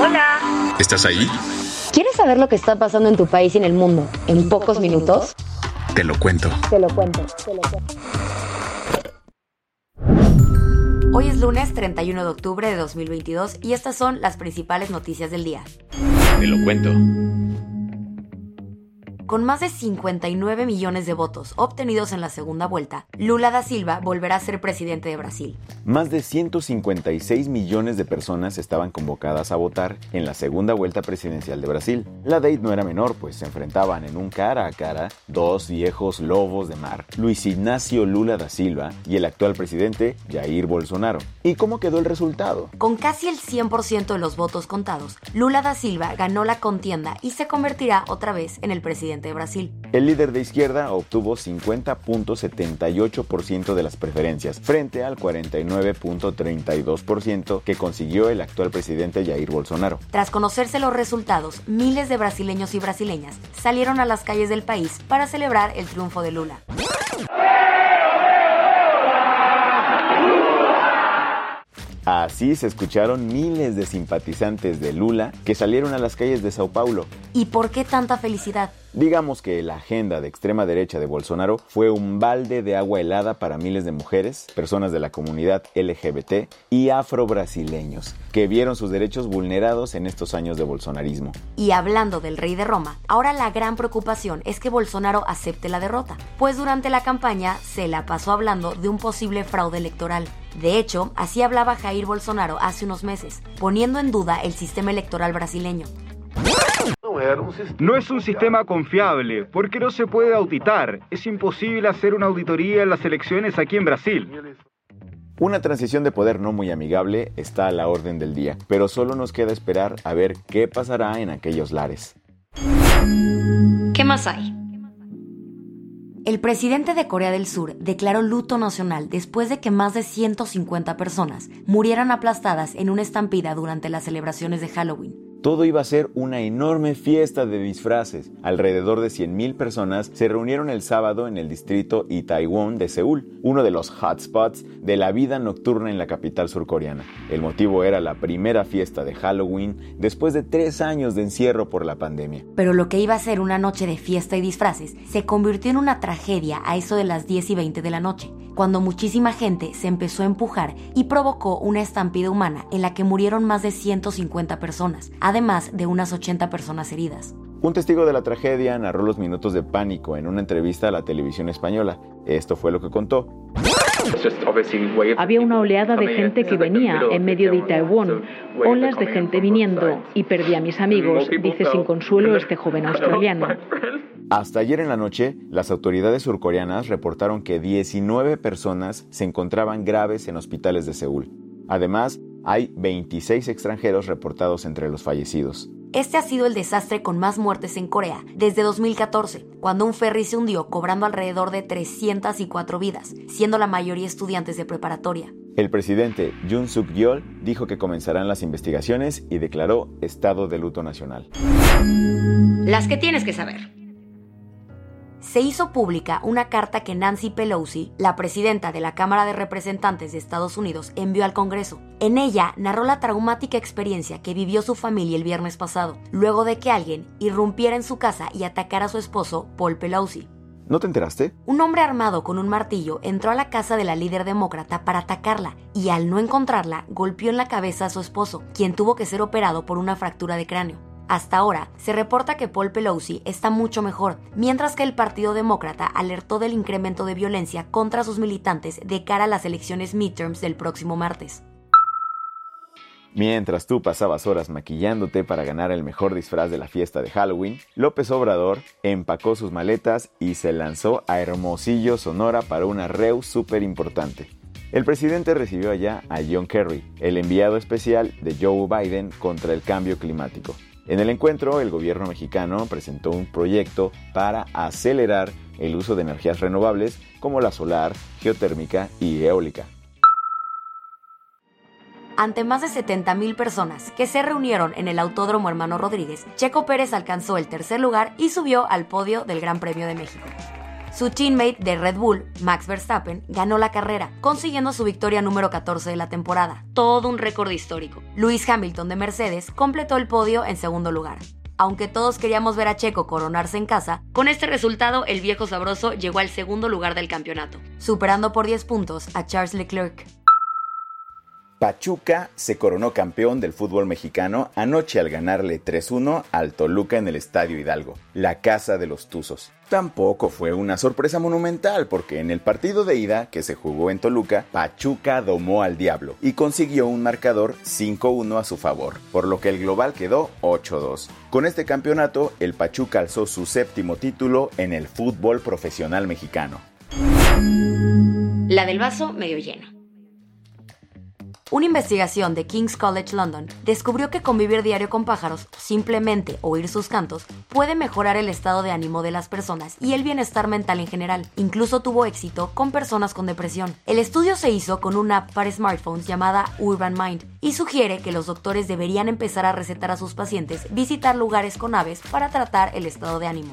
Hola. ¿Estás ahí? ¿Quieres saber lo que está pasando en tu país y en el mundo en pocos minutos? Te lo cuento. Te lo cuento. Te lo cuento. Hoy es lunes 31 de octubre de 2022 y estas son las principales noticias del día. Te lo cuento. Con más de 59 millones de votos obtenidos en la segunda vuelta, Lula da Silva volverá a ser presidente de Brasil. Más de 156 millones de personas estaban convocadas a votar en la segunda vuelta presidencial de Brasil. La date no era menor, pues se enfrentaban en un cara a cara dos viejos lobos de mar, Luis Ignacio Lula da Silva y el actual presidente Jair Bolsonaro. ¿Y cómo quedó el resultado? Con casi el 100% de los votos contados, Lula da Silva ganó la contienda y se convertirá otra vez en el presidente de Brasil. El líder de izquierda obtuvo 50.78% de las preferencias, frente al 49.32% que consiguió el actual presidente Jair Bolsonaro. Tras conocerse los resultados, miles de brasileños y brasileñas salieron a las calles del país para celebrar el triunfo de Lula. Así se escucharon miles de simpatizantes de Lula que salieron a las calles de Sao Paulo. ¿Y por qué tanta felicidad? Digamos que la agenda de extrema derecha de Bolsonaro fue un balde de agua helada para miles de mujeres, personas de la comunidad LGBT y afrobrasileños, que vieron sus derechos vulnerados en estos años de bolsonarismo. Y hablando del rey de Roma, ahora la gran preocupación es que Bolsonaro acepte la derrota, pues durante la campaña se la pasó hablando de un posible fraude electoral. De hecho, así hablaba Jair Bolsonaro hace unos meses, poniendo en duda el sistema electoral brasileño. No es un sistema confiable porque no se puede auditar. Es imposible hacer una auditoría en las elecciones aquí en Brasil. Una transición de poder no muy amigable está a la orden del día, pero solo nos queda esperar a ver qué pasará en aquellos lares. ¿Qué más hay? El presidente de Corea del Sur declaró luto nacional después de que más de 150 personas murieran aplastadas en una estampida durante las celebraciones de Halloween. Todo iba a ser una enorme fiesta de disfraces. Alrededor de 100.000 personas se reunieron el sábado en el distrito Itaewon de Seúl, uno de los hotspots de la vida nocturna en la capital surcoreana. El motivo era la primera fiesta de Halloween después de tres años de encierro por la pandemia. Pero lo que iba a ser una noche de fiesta y disfraces se convirtió en una tragedia a eso de las 10 y 20 de la noche, cuando muchísima gente se empezó a empujar y provocó una estampida humana en la que murieron más de 150 personas, además de unas 80 personas heridas. Un testigo de la tragedia narró los minutos de pánico en una entrevista a la televisión española. Esto fue lo que contó. Había una oleada de gente que venía en medio de Itaewon, olas de gente viniendo, y perdí a mis amigos, dice sin consuelo este joven australiano. Hasta ayer en la noche, las autoridades surcoreanas reportaron que 19 personas se encontraban graves en hospitales de Seúl. Además, hay 26 extranjeros reportados entre los fallecidos. Este ha sido el desastre con más muertes en Corea desde 2014, cuando un ferry se hundió cobrando alrededor de 304 vidas, siendo la mayoría estudiantes de preparatoria. El presidente Yoon Suk Yeol dijo que comenzarán las investigaciones y declaró estado de luto nacional. Las que tienes que saber. Se hizo pública una carta que Nancy Pelosi, la presidenta de la Cámara de Representantes de Estados Unidos, envió al Congreso. En ella narró la traumática experiencia que vivió su familia el viernes pasado, luego de que alguien irrumpiera en su casa y atacara a su esposo, Paul Pelosi. ¿No te enteraste? Un hombre armado con un martillo entró a la casa de la líder demócrata para atacarla y al no encontrarla golpeó en la cabeza a su esposo, quien tuvo que ser operado por una fractura de cráneo. Hasta ahora, se reporta que Paul Pelosi está mucho mejor, mientras que el Partido Demócrata alertó del incremento de violencia contra sus militantes de cara a las elecciones midterms del próximo martes. Mientras tú pasabas horas maquillándote para ganar el mejor disfraz de la fiesta de Halloween, López Obrador empacó sus maletas y se lanzó a Hermosillo, Sonora para una reu súper importante. El presidente recibió allá a John Kerry, el enviado especial de Joe Biden contra el cambio climático. En el encuentro, el gobierno mexicano presentó un proyecto para acelerar el uso de energías renovables como la solar, geotérmica y eólica. Ante más de 70.000 personas que se reunieron en el Autódromo Hermano Rodríguez, Checo Pérez alcanzó el tercer lugar y subió al podio del Gran Premio de México. Su teammate de Red Bull, Max Verstappen, ganó la carrera, consiguiendo su victoria número 14 de la temporada. Todo un récord histórico. Lewis Hamilton de Mercedes completó el podio en segundo lugar. Aunque todos queríamos ver a Checo coronarse en casa, con este resultado el viejo sabroso llegó al segundo lugar del campeonato, superando por 10 puntos a Charles Leclerc. Pachuca se coronó campeón del fútbol mexicano anoche al ganarle 3-1 al Toluca en el Estadio Hidalgo, la casa de los Tuzos. Tampoco fue una sorpresa monumental porque en el partido de ida que se jugó en Toluca, Pachuca domó al Diablo y consiguió un marcador 5-1 a su favor, por lo que el global quedó 8-2. Con este campeonato, el Pachuca alzó su séptimo título en el fútbol profesional mexicano. La del vaso medio lleno. Una investigación de King's College London descubrió que convivir diario con pájaros, simplemente oír sus cantos, puede mejorar el estado de ánimo de las personas y el bienestar mental en general. Incluso tuvo éxito con personas con depresión. El estudio se hizo con una app para smartphones llamada Urban Mind y sugiere que los doctores deberían empezar a recetar a sus pacientes visitar lugares con aves para tratar el estado de ánimo.